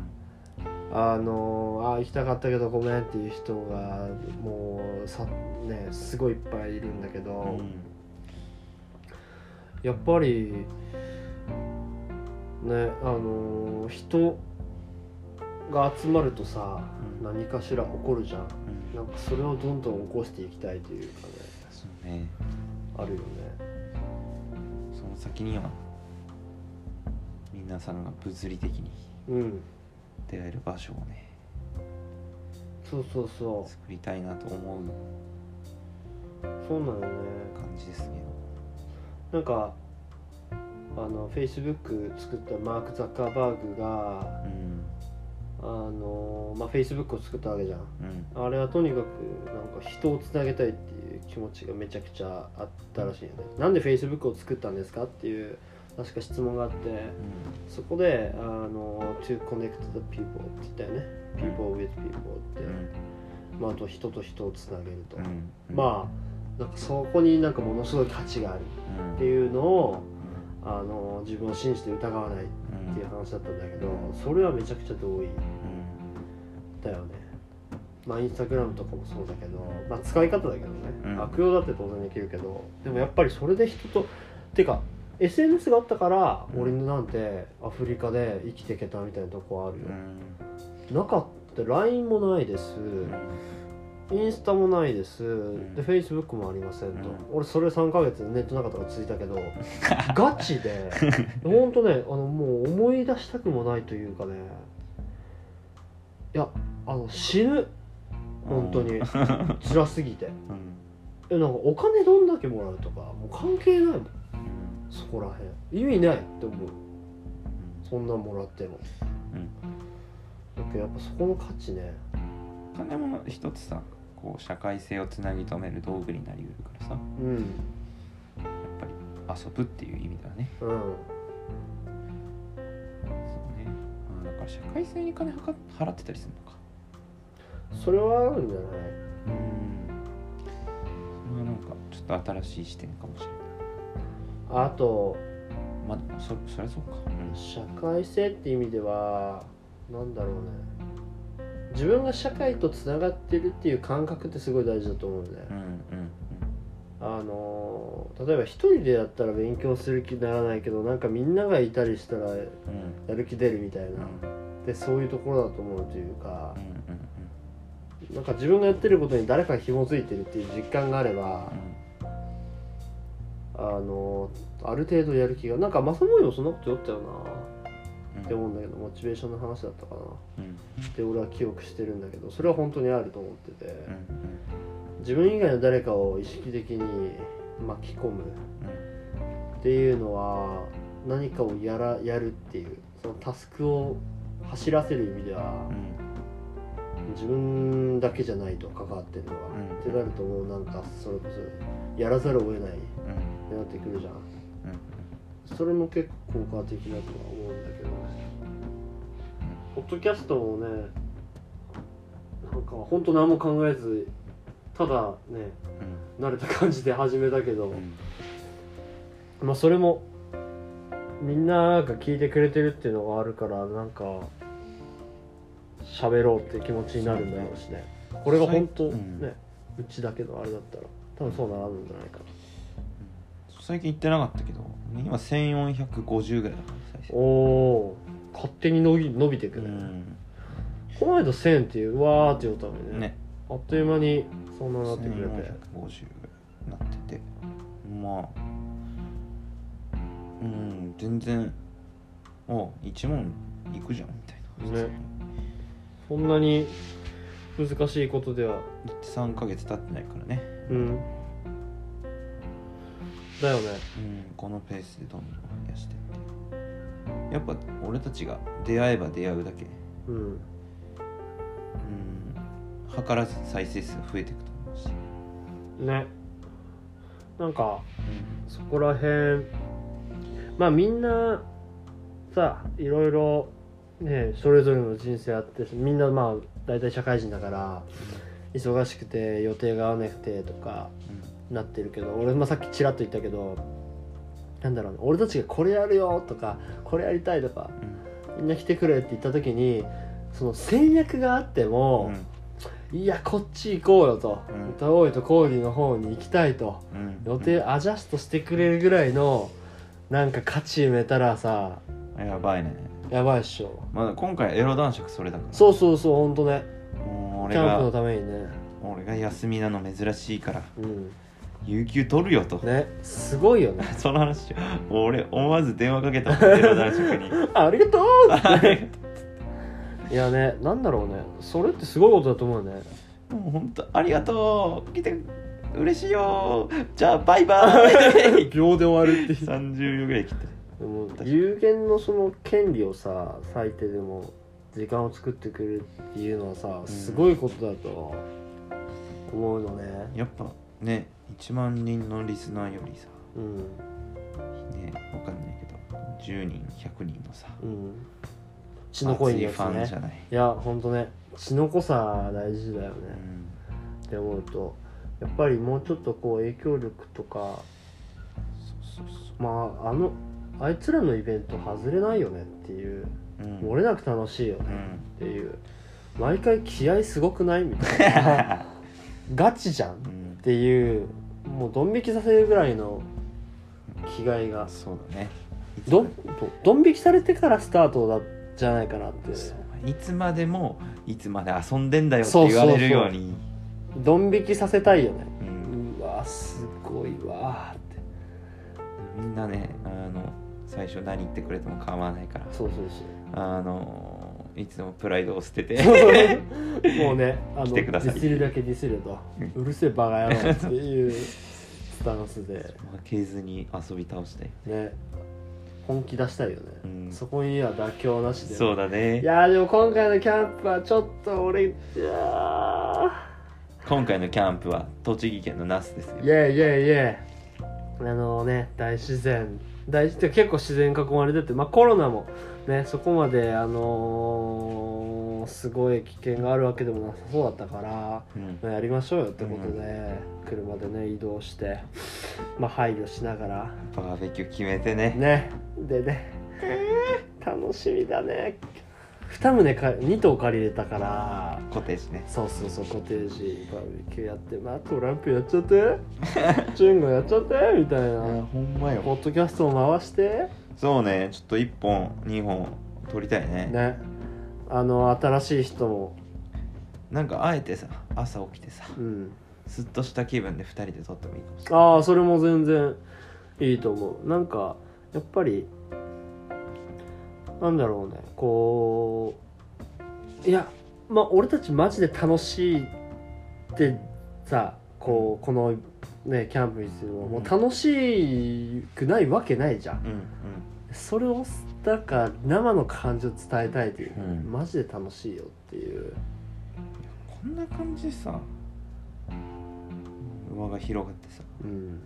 あのあー行きたかったけどごめんっていう人がもうさねすごいいっぱいいるんだけど、うんやっぱりねあのー人が集まるとさ、うん。何かしら起こるじゃん。うん。なんかそれをどんどん起こしていきたいというかねね。あるよね。その先には皆さんが物理的にうん出会える場所をねそうそうそ作りたいなと思ううそうなのよね。感じですけなんかあの Facebook 作ったマーク・ザッカーバーグがどうん。あのまあ Facebook を作ったわけじゃん。うん。あれはとにかくなんか人をつなげたいっていう気持ちがめちゃくちゃあったらしいよね。なんで Facebook を作ったんですかっていう確か質問があってそこであの to connect the people って言ったよね。people with people って、うん。まあ、あと人と人をつなげると、うん。まあなんかそこになんかものすごい価値がある。うん。っていうのをあの自分を信じて疑わないっうんていう話だったんだけどそれはめちゃくちゃ同意だよね。まあインスタグラムとかもそうだけどまあ使い方だけどね、うん。悪用だって当然できるけどでもやっぱりそれで人とてか SNS があったからうん。俺なんてアフリカで生きていけたみたいなとこあるよ。う、ん。なかった。LINE もないです、インスタもないです、ん。で Facebook もありませんと、うん。俺それ3ヶ月ネットなかったから続いたけど ガチでほんとねあのもう思い出したくもないというかね。いやあの死ぬ。本当に。辛すぎて。うん。えなんかお金どんだけもらうとかもう関係ないもんそこらへん。意味ないって思う。そんなんもらっても。うん。だけどやっぱそこの価値ね。お金も一つさこう社会性をつなぎ止める道具になりうるからさ。やうん。っぱり遊ぶっていう意味ではね。うん。そうね。あだから社会性に金払ってたりするのか。それはあるんじゃない？うん。それはなんかちょっと新しい視点かもしれないあとまあそそりゃそうか。うん。社会性って意味ではなんだろうね。自分が社会とつながってるっていう感覚ってすごい大事だと思うんだよ、うんうんあの例えば一人でやったら勉強する気にならないけどなんかみんながいたりしたらうん。うんやる気出るみたいな、うん。でそういうところだと思うというかうんなんか自分がやってることに誰かが紐づいてるっていう実感があればあのある程度やる気がなんか正森もそんなこと言ったよな。うん。って思うんだけどモチベーションの話だったかな。うん。って俺は記憶してるんだけどそれは本当にあると思ってて。うん自分以外の誰かを意識的に巻き込むっていうのは何かをやらやるっていうそのタスクを走らせる意味ではうん。うん自分だけじゃないと関わってるのは、うん。ってなるともうなんかそれこそやらざるを得ないうんなってくるじゃん。うん。それも結構効果的だとは思うんだけど。ポッドキャストもねなんか本当何も考えずただね慣れた感じで始めたけど、うん。うんまあそれもみんなが聞いてくれてるっていうのがあるからなんか喋ろうって気持ちになるんだろうしね。これが本当うん。ねうちだけのあれだったら多分そうなるんじゃないかな最近行ってなかったけど今1450ぐらいだからおおー。勝手に伸び伸びてくうね、ん。この間1000っていううわーって言ったのにね。ね。あっという間にそんななってくれて。1450ぐらいなっててまあうん全然お一問いくじゃんみたいなね。そんなに難しいことでは。行って3ヶ月経ってないからね。うんだよね。うんこのペースでどんどん増やしてってやっぱ俺たちが出会えば出会うだけ。うん。うん。図らず再生数増えていくと思うし、ね。なんかそこら辺まあみんなさいろいろねそれぞれの人生あってみんなまあ大体社会人だから忙しくて予定が合わなくてとかなってるけど俺、まあ、さっきちらっと言ったけどなんだろうね俺たちがこれやるよとかこれやりたいとかうん。みんな来てくれって言った時にその戦略があってうも、ん。いやこっち行こうよと、うん。歌おうよとコーディの方に行きたいと。うん。予定アジャストしてくれるぐらいのなんか価値埋めたらさやばいね。やばいっしょ。まあ今回エロ男爵それだから。そうそうそうほんとね。もう俺キャンプのがためにね。俺が休みなの珍しいから。うん有給取るよと、ねすごいよね。その話俺思わず電話かけたもんエロ男爵に。ありがとう。って いやねなんだろうね。それってすごいことだと思うね。もう本当ありがとう。来て嬉しいよ。じゃあバイバイ。秒で終わるっていう。30秒ぐらい切って。でも有限のその権利をさ割いてでも時間を作ってくれるっていうのはさすごいことだと思うのね。やっぱね1万人のリスナーよりさうん。ねわかんないけど10人100人のさうん。血の濃いやつ熱いファンじねゃない、いやほんとね血の濃さ大事だよね、うん。って思うとやっぱりもうちょっとこう影響力とかそうそうそまああのあいつらのイベント外れないよねっていうう、うん、漏れなく楽しいよねうん。っていう。毎回気合すごくないみたいな。ガチじゃんっうんていうもうドン引きさせるぐらいの気概が。そうだね。どドン引きされてからスタートだじゃないかなって。そう。いつまでもいつまで遊んでんだよってそうそうそう。言われるように。ドン引きさせたいよね。うん。うわすごいわーって。みんなねあの最初何言ってくれても構わないから。そうそう。あのいつもプライドを捨てて。もうねあのデ来てください。ィスるだけディスるとうるせえバカ野郎っていうスタンスで。負けずに遊び倒したい。ね。本気出したいよね、うん。そこには妥協なしで。そうだね。いやーでも今回のキャンプはちょっと俺いや今回のキャンプは栃木県の那須ですよ。ーイエーイイエーイイエーイあのね大自然。大自然結構自然囲まれててまあコロナもねそこまであのーすごい危険があるわけでもなさそうだったからうん。まあやりましょうよってことで、車でね移動してまあ配慮しながら。バーベキュー決めてね。ね。でね楽しみだね。2棟か2棟借りれたから。コテージね。そうそうそうコテージ。バーベキューやってまあトランプやっちゃって。チュンゴやっちゃってみたいな。ほんまポッドキャストを回してそうねちょっと1本2本撮りたいね。ね。あの新しい人もなんかあえてさ朝起きてさうん。すっとした気分で2人で撮ってもいいかもしれない。ああそれも全然いいと思う。なんかやっぱりなんだろうねこういやまあ俺たちマジで楽しいってさこうこのねキャンプにするのもう楽しくないわけないじゃん。うんうん。それをなんか生の感情を伝えたいという、うん。マジで楽しいよっていう。こんな感じでさ輪が広がってさうん。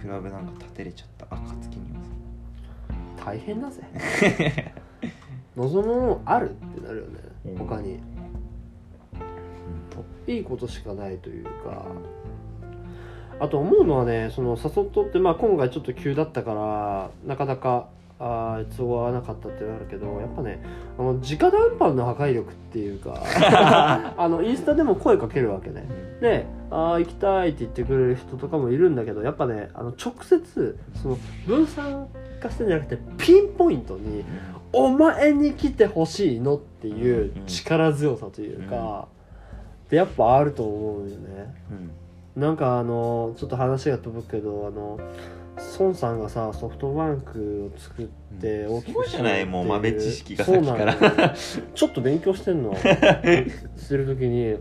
クラブなんか建てれちゃった暁には大変だぜ。望むものあるってなるよね。うん。他に。いいことしかないというかあと思うのはねその誘っとってまあ今回ちょっと急だったからなかなかあー都合合わなかったってなるけどやっぱねあの直談判の破壊力っていうか あのインスタでも声かけるわけね。で「ああ行きたい」って言ってくれる人とかもいるんだけどやっぱねあの直接その分散化してんじゃなくてピンポイントに「お前に来てほしいの」っていう力強さというか、でやっぱあると思うよね。うんなんかあのちょっと話が飛ぶけどあの孫さんがさソフトバンクを作って大きすごいじゃない？もう豆知識がさそうっきからなのよ。ちょっと勉強してんの。してる時に。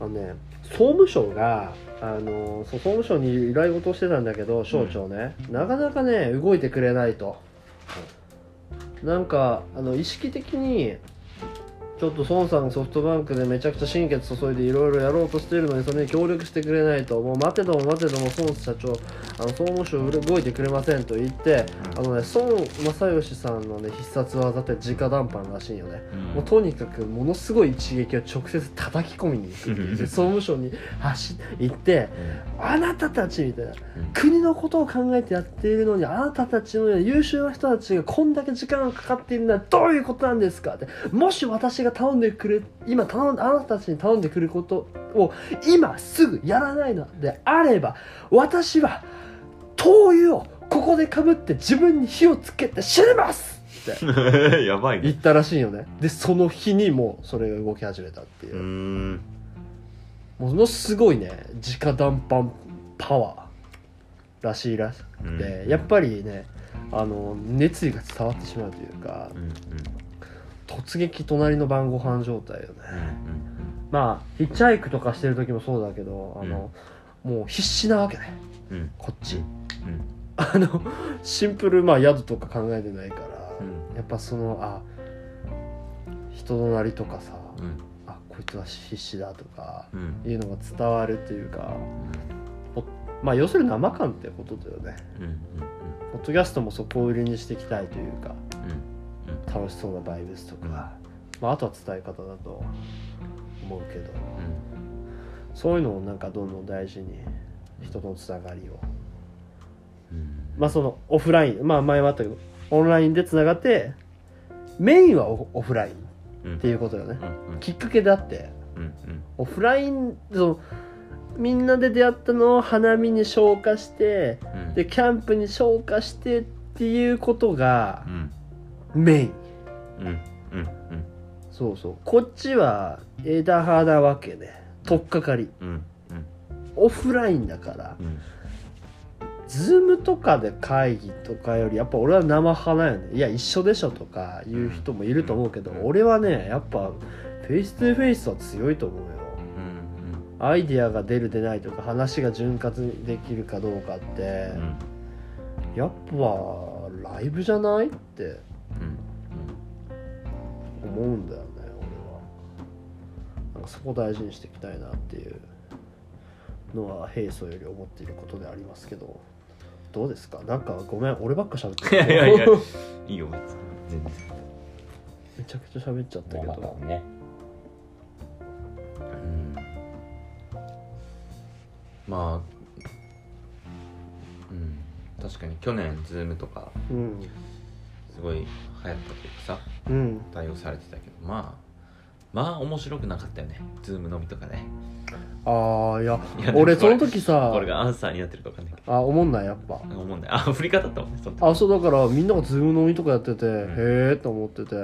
あのね総務省があの総務省に依頼事をしてたんだけど省庁ね、なかなかね動いてくれないと、なんかあの意識的にちょっと孫さんがソフトバンクでめちゃくちゃ心血注いでいろいろやろうとしてるのにそれに協力してくれないともう待てども待てども孫社長あの総務省動いてくれませんと言ってあのね孫正義さんのね必殺技って直談判らしいよねもうとにかくものすごい一撃を直接叩き込みに行く総務省に走行って「あなたたち」みたいな国のことを考えてやっているのにあなたたちの優秀な人たちがこんだけ時間がかかっているのはどういうことなんですかってもし私が頼んでくれ今頼んあなたたちに頼んでくることを今すぐやらないのであれば私は灯油をここでかぶって自分に火をつけて死にますって やばいね。言ったらしいよね。でその日にもうそれが動き始めたっていう。ものすごいね直談判パワーらしいらしくて、うん。やっぱりねあの熱意が伝わってしまうというかうんうん突撃隣の晩ご飯状態よね、うんまあヒッチハイクとかしてる時もそうだけどあの、もう必死なわけね。こっち、うん。あのシンプルまあ宿とか考えてないから、うん。やっぱそのあ人となりとかさ、うん。あこいつは必死だとかうん。いうのが伝わるっていうかまあ要するに生感ってことだよね。ポッドキャストもそこを売りにしていきたいというか。うん楽しそうなバイブスとか、うん。まあ、あとは伝え方だと思うけど。うん。そういうのをなんかどんどん大事に人とのつながりを。うん。まあそのオフラインまあ前もあったけどオンラインでつながってメインはオオフラインうん。っていうことよね。うんきっかけであってオフラインそのみんなで出会ったのを花見に昇華してうん。でキャンプに昇華してっていうことがうん。メインうんうんうんそうそう。こっちは枝葉なわけね取っかかり。うんうん。オフラインだからうんズームとかで会議とかよりやっぱ俺は生派なんよね。いや一緒でしょとか言う人もいると思うけど、うん俺はねやっぱフェイス2フェイスは強いと思うよ。うんアイディアが出る出ないとか話が潤滑にできるかどうかって、うん。やっぱライブじゃないって。うん思うんだよね俺は。なんかそこ大事にしていきたいなっていうのは平素より思っていることでありますけど。どうですか？なんかごめん俺ばっか喋って いやいやいやいいよ別に。全然。めちゃくちゃ喋っちゃったけまあどまあね。うん。まあうん。確かに去年ズームとかうん。すごい流行ったというかさ。うん対応されてたけどまあまあ面白くなかったよね。ズームのみとかね。ああいや俺そのこ時されこれがアンサーになってるか分かんないけあ思んないやっぱ。ど思うんだよあ振り方だったもんねあそうだからみんながズーム飲みとかやってて、ん。へえと思ってて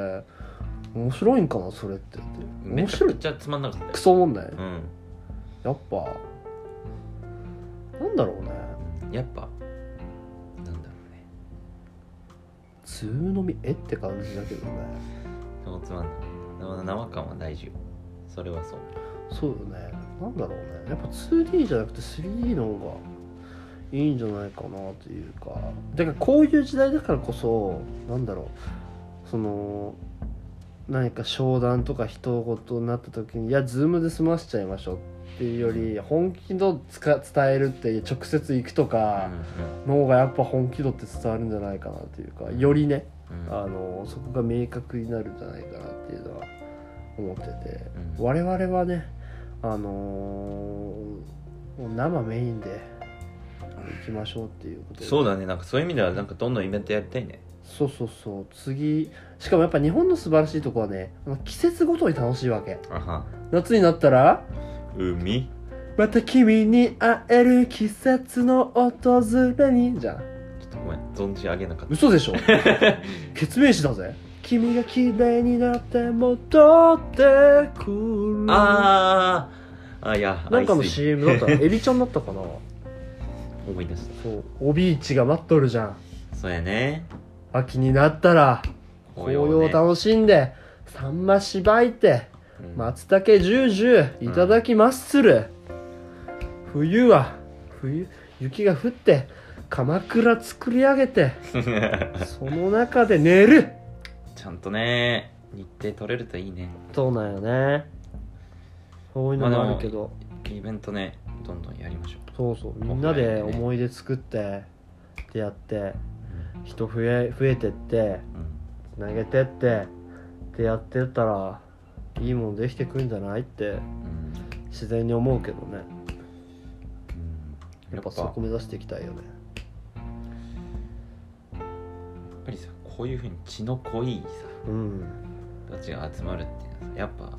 面白いんかなそれって。ってめ面白いちゃくちゃつまんなかったよ。クソ問題うん。やっぱ。なんだろうね。やっぱズーム飲みえって感じだけどね。そうつまんない。生生感は大事よ。それはそう。そうよね。なんだろうね。やっぱ 2D じゃなくて 3D の方がいいんじゃないかなというか。だからこういう時代だからこそなんだろう。その何か商談とか人事になった時にいやズームで済ましちゃいましょうっっていうより本気度つか伝えるって直接行くとかうんの方がやっぱ本気度って伝わるんじゃないかなっていうかよりねあのそこが明確になるんじゃないかなっていうのは思ってて、うん。我々はねあの生メインで行きましょうっていうことで。そうだね。なんかそういう意味ではなんかどんどんイベントやりたいね。そうそうそう。次しかもやっぱ日本の素晴らしいとこはね季節ごとに楽しいわけ。夏になったら海。また君に会える季節の訪れに。じゃんちょっとごめん存じ上げなかった。嘘でしょ？決命詞だぜ。君が綺麗になって戻ってくる。あー。あいやなんかの CM だったらエビちゃんだったかな？思い出した。そうおビーチが待っとるじゃん。そうやね。秋になったら紅葉をね楽しんでサンマしばいて。うん松茸ジュージューいただきますする、冬は冬雪が降って鎌倉作り上げて その中で寝る。ちゃんとね日程取れるといいね。そうなんよね。そういうのもあるけど、イベントねどんどんやりましょそうそう。みんなで思い出作ってってやって人増え増えてってう、うん。つなげてってってやってったらいいものできてくるんじゃないってうん。自然に思うけどね。うん。やっぱそこ目指していきたいよね。やっぱりさこういうふうに血の濃いさうん。人たちが集まるっていうのはさやっぱ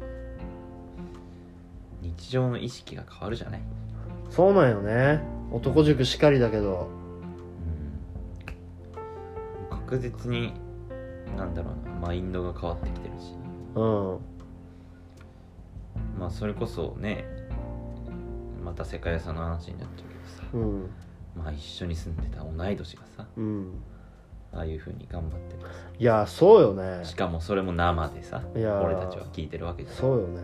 日常の意識が変わるじゃない、そうなんよね。男塾しかりだけど。確実になんだろうなマインドが変わってきてるし。うんまあそれこそねまた世界遺産の話になっちゃうけどさうん。まあ一緒に住んでた同い年がさうん。ああいうふうに頑張ってるいやそうよね。しかもそれも生でさいやー。俺たちは聞いてるわけじゃん。そうよね。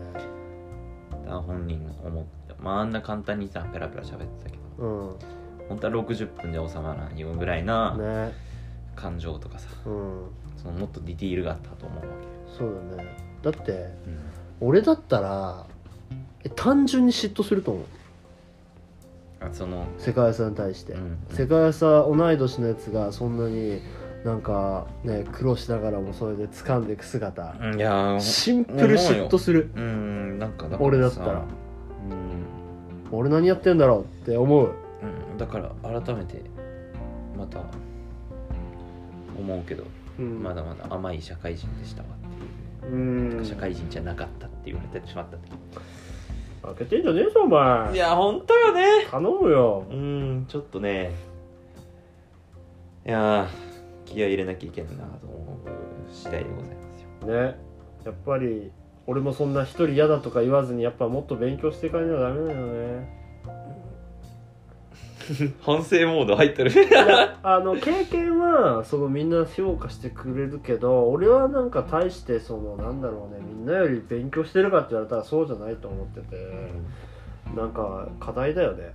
だ本人が思ってまああんな簡単にさペラペラ喋ってたけどうん。本当は60分で収まらんよぐらいなね。感情とかさうん。そのもっとディティールがあったと思うわそうよね。だってけよ、俺だったらえ単純に嫉妬すると思う。あその世界遺産に対して、うん世界遺産同い年のやつがそんなになんかね苦労しながらもそれで掴んでいく姿、うんいやー。シンプル嫉妬する。うんなんかだからさ。俺だったら。うん、俺何やってんだろうって思う。うん、だから改めてまた思うけど、うん。まだまだ甘い社会人でしたわ社会人じゃなかったって言われてしまった開けてんじゃねえぞお前。いや本当よね。頼むよ。うんちょっとね。いやー気合い入れなきゃいけんなと思う次第でございますよ。ね。やっぱり俺もそんな一人嫌だとか言わずにやっぱもっと勉強していかないとダメだよね 反省モード入ってる。あの経験はそのみんな評価してくれるけど俺はなんか大してそのなんだろうねみんなより勉強してるかって言われたらそうじゃないと思っててなんか課題だよね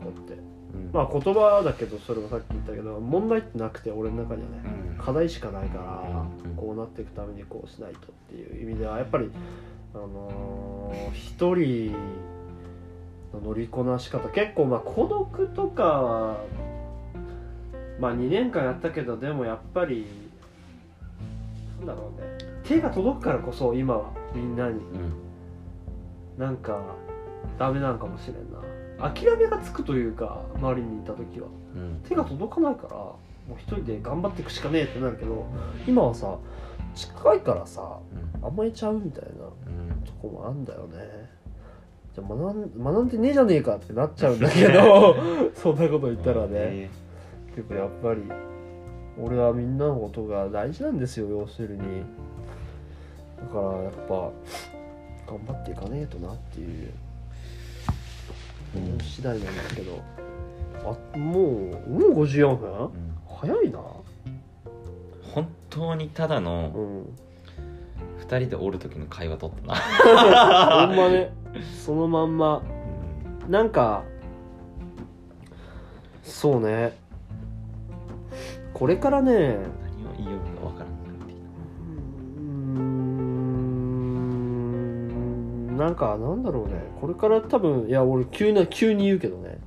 そこって。うん。まあ言葉だけどそれもさっき言ったけど問題ってなくて俺の中にはねうん。課題しかないからうん。こうなっていくためにこうしないとっていう意味ではやっぱりあのー一人の乗りこなし方結構まあ孤独とかはまあ2年間やったけどでもやっぱりなんだろうね。手が届くからこそ今はみんなに。うん。なんかダメなんかもしれんな。諦めがつくというか周りにいた時は。うん。手が届かないからもう一人で頑張っていくしかねえってなるけど今はさ近いからさ甘えちゃうみたいなうん。とこもあんだよねじゃあ学ん学んでねえじゃねえかってなっちゃうんだけど そんなこと言ったらね。結構やっぱり俺はみんなのことが大事なんですよ要するに。だからやっぱ頑張っていかねえとなっていう。うん。次第なんですけど。あもうもう54分？うん。早いな。本当にただうのん二人でおる時の会話取ったな。ほんまね。そのまんま。なんかそうね。これからね。何を言いよるかわからなくなってきうーん。なんかなんだろうね。これから多分いや俺急な急に言うけどね。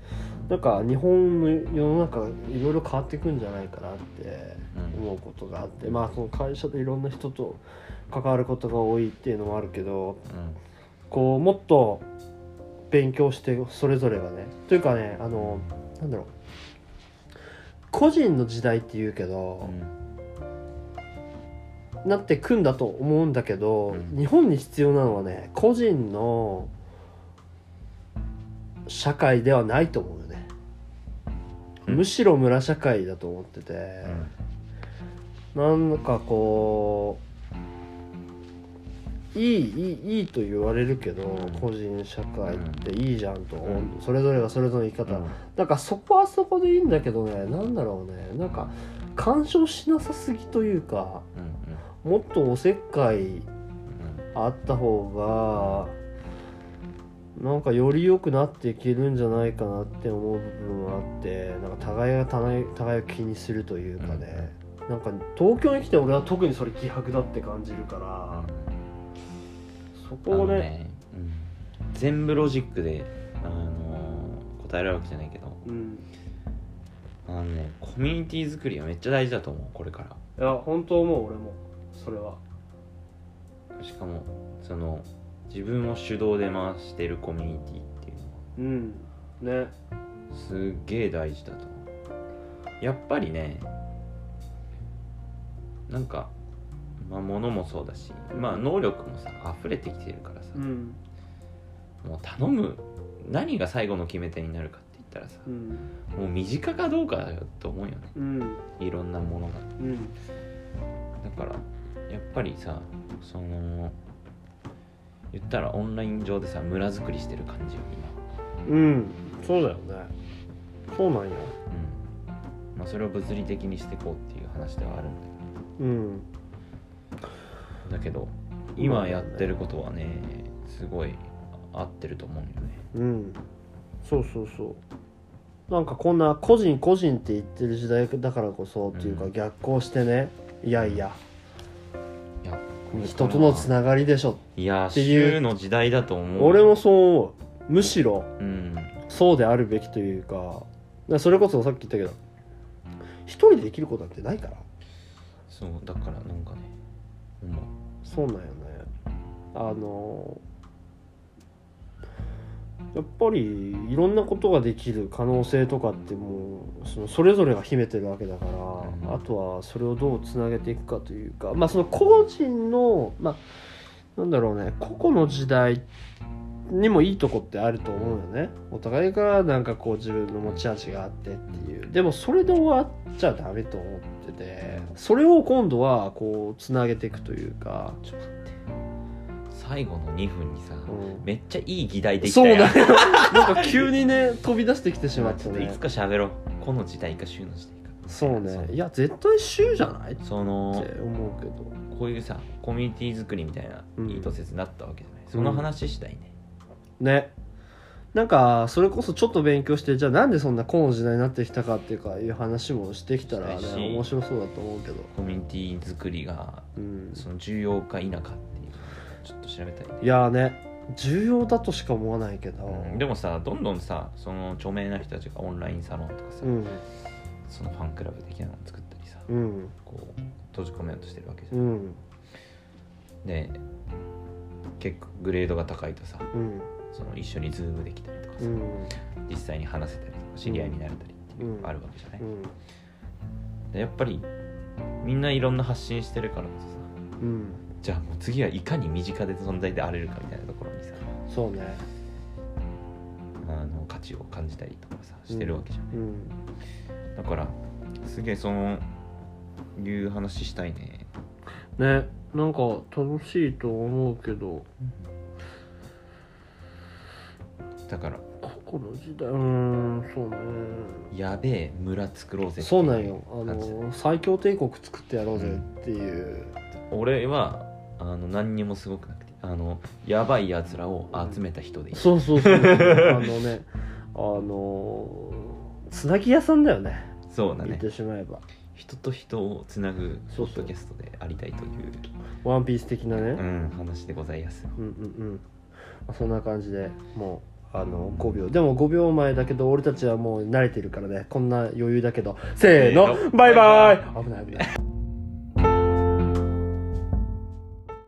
なんか日本の世の中いろいろ変わっていくんじゃないかなって思うことがあって、まあその会社でいろんな人と関わることが多いっていうのもあるけどうん。こうもっと勉強してそれぞれがねというかねあのなんだろう。個人の時代って言うけど、なってくんだと思うんだけど、うん。日本に必要なのはね個人の社会ではないと思うよね、うん。むしろ村社会だと思ってて、なんかこういいいいいいと言われるけど、うん。個人社会っていいじゃんと、う。ん。それぞれがそれぞれの生き方、うん。なんかそこはそこでいいんだけどねなんだろうね。なんか干渉しなさすぎというかうんもっとおせっかいうん。あった方がなんかより良くなっていけるんじゃないかなって思う部分はあってなんか互いが互い互いを気にするというかね、なんか東京に来て俺は特にそれ希薄だって感じるから、こをねのね、うん。全部ロジックで、あのー答えられるわけじゃないけど。うん。あのねコミュニティ作りはめっちゃ大事だと思うこれから。いや本当思う俺も。それは。しかもその自分を主導で回してるコミュニティっていうのは。うん。ね。すっげえ大事だと思う。やっぱりねなんかまあ物もそうだしまあ能力もさ溢れてきてるからさ、うん。もう頼む何が最後の決め手になるかって言ったらさうん。もう身近かどうかだよと思うよね。うん。いろんなものが。うん。だからやっぱりさその言ったらオンライン上でさ村作りしてる感じようん。そうだよね。そうなんよ今うん。まあそれを物理的にしていこうっていう話ではあるんうんだけどだけど今やってることはねすごい合ってると思うよね。うん。そうそうそう。なんかこんな個人個人って言ってる時代だからこそっていうかうん逆行してね。いやいや。いや人とのつながりでしょ。いやっていう週の時代だと思う俺もそう思う。むしろうん。そうであるべきというか。だからそれこそさっき言ったけど一人でできることなんてないから。そうだからなんかね思うそうなんよね。あのやっぱりいろんなことができる可能性とかってもうそのそれぞれが秘めてるわけだから、ん。あとはそれをどうつなげていくかというかまあその個人のまあなんだろうね個々の時代にもいいとこってあると思うよね。お互いがなんかこう自分の持ち味があってっていう。でもそれで終わっちゃダメと思っててそれを今度はこうつなげていくというか、ちょっと待って。最後の2分にさ、うん。めっちゃいい議題できたそうだよ なんか急にね飛び出してきてしまったねいつか喋ろう。この時代か週の時代か。そうね。いや絶対週じゃない？ってその思うけど。こういうさコミュニティ作りみたいなうん意図説になったわけじゃない、その話したいね、ねなんかそれこそちょっと勉強してじゃあなんでそんなこの時代になってきたかっていうかいう話もしてきたらね。面白そうだと思うけど。コミュニティ作りがうん。その重要か否かっていうのをちょっと調べたいね。いやーね重要だとしか思わないけど、うん。でもさどんどんさその著名な人たちがオンラインサロンとかさ、うん。そのファンクラブ的なのを作ったりさ、うん。こう閉じ込めようとしてるわけじゃ、うんん。で結構グレードが高いとさうんその一緒にズームできたりとかさ、うん。実際に話せたりとか知り合いになれたりっていうのがあるわけじゃない、うん。でやっぱりみんないろんな発信してるからこそさうん。じゃあもう次はいかに身近で存在であれるかみたいなところにさそうね。あの価値を感じたりとかさしてるわけじゃん、うんだからすげえそのい？う話したいねねなん。か楽しいと思うけどだから。この時代。うーんそうね。やべえ村作ろうぜそうなんよ。あの最強帝国作ってやろうぜっていう、俺はあの何にもすごくなくてあのやばいやつらを集めた人でいい、そうそうそうあのねあのつなぎ屋さんだよね。そうだね。言ってしまえば。人と人をつなぐポそうそう。ッドキャストでありたいという。ワンピース的なね、うん、話でございます。うんうんうん。まあそんな感じでもうあの5秒。でも5秒前だけど俺たちはもう慣れてるからね。こんな余裕だけど。せーの。せーの。バイバイ。危ない危ない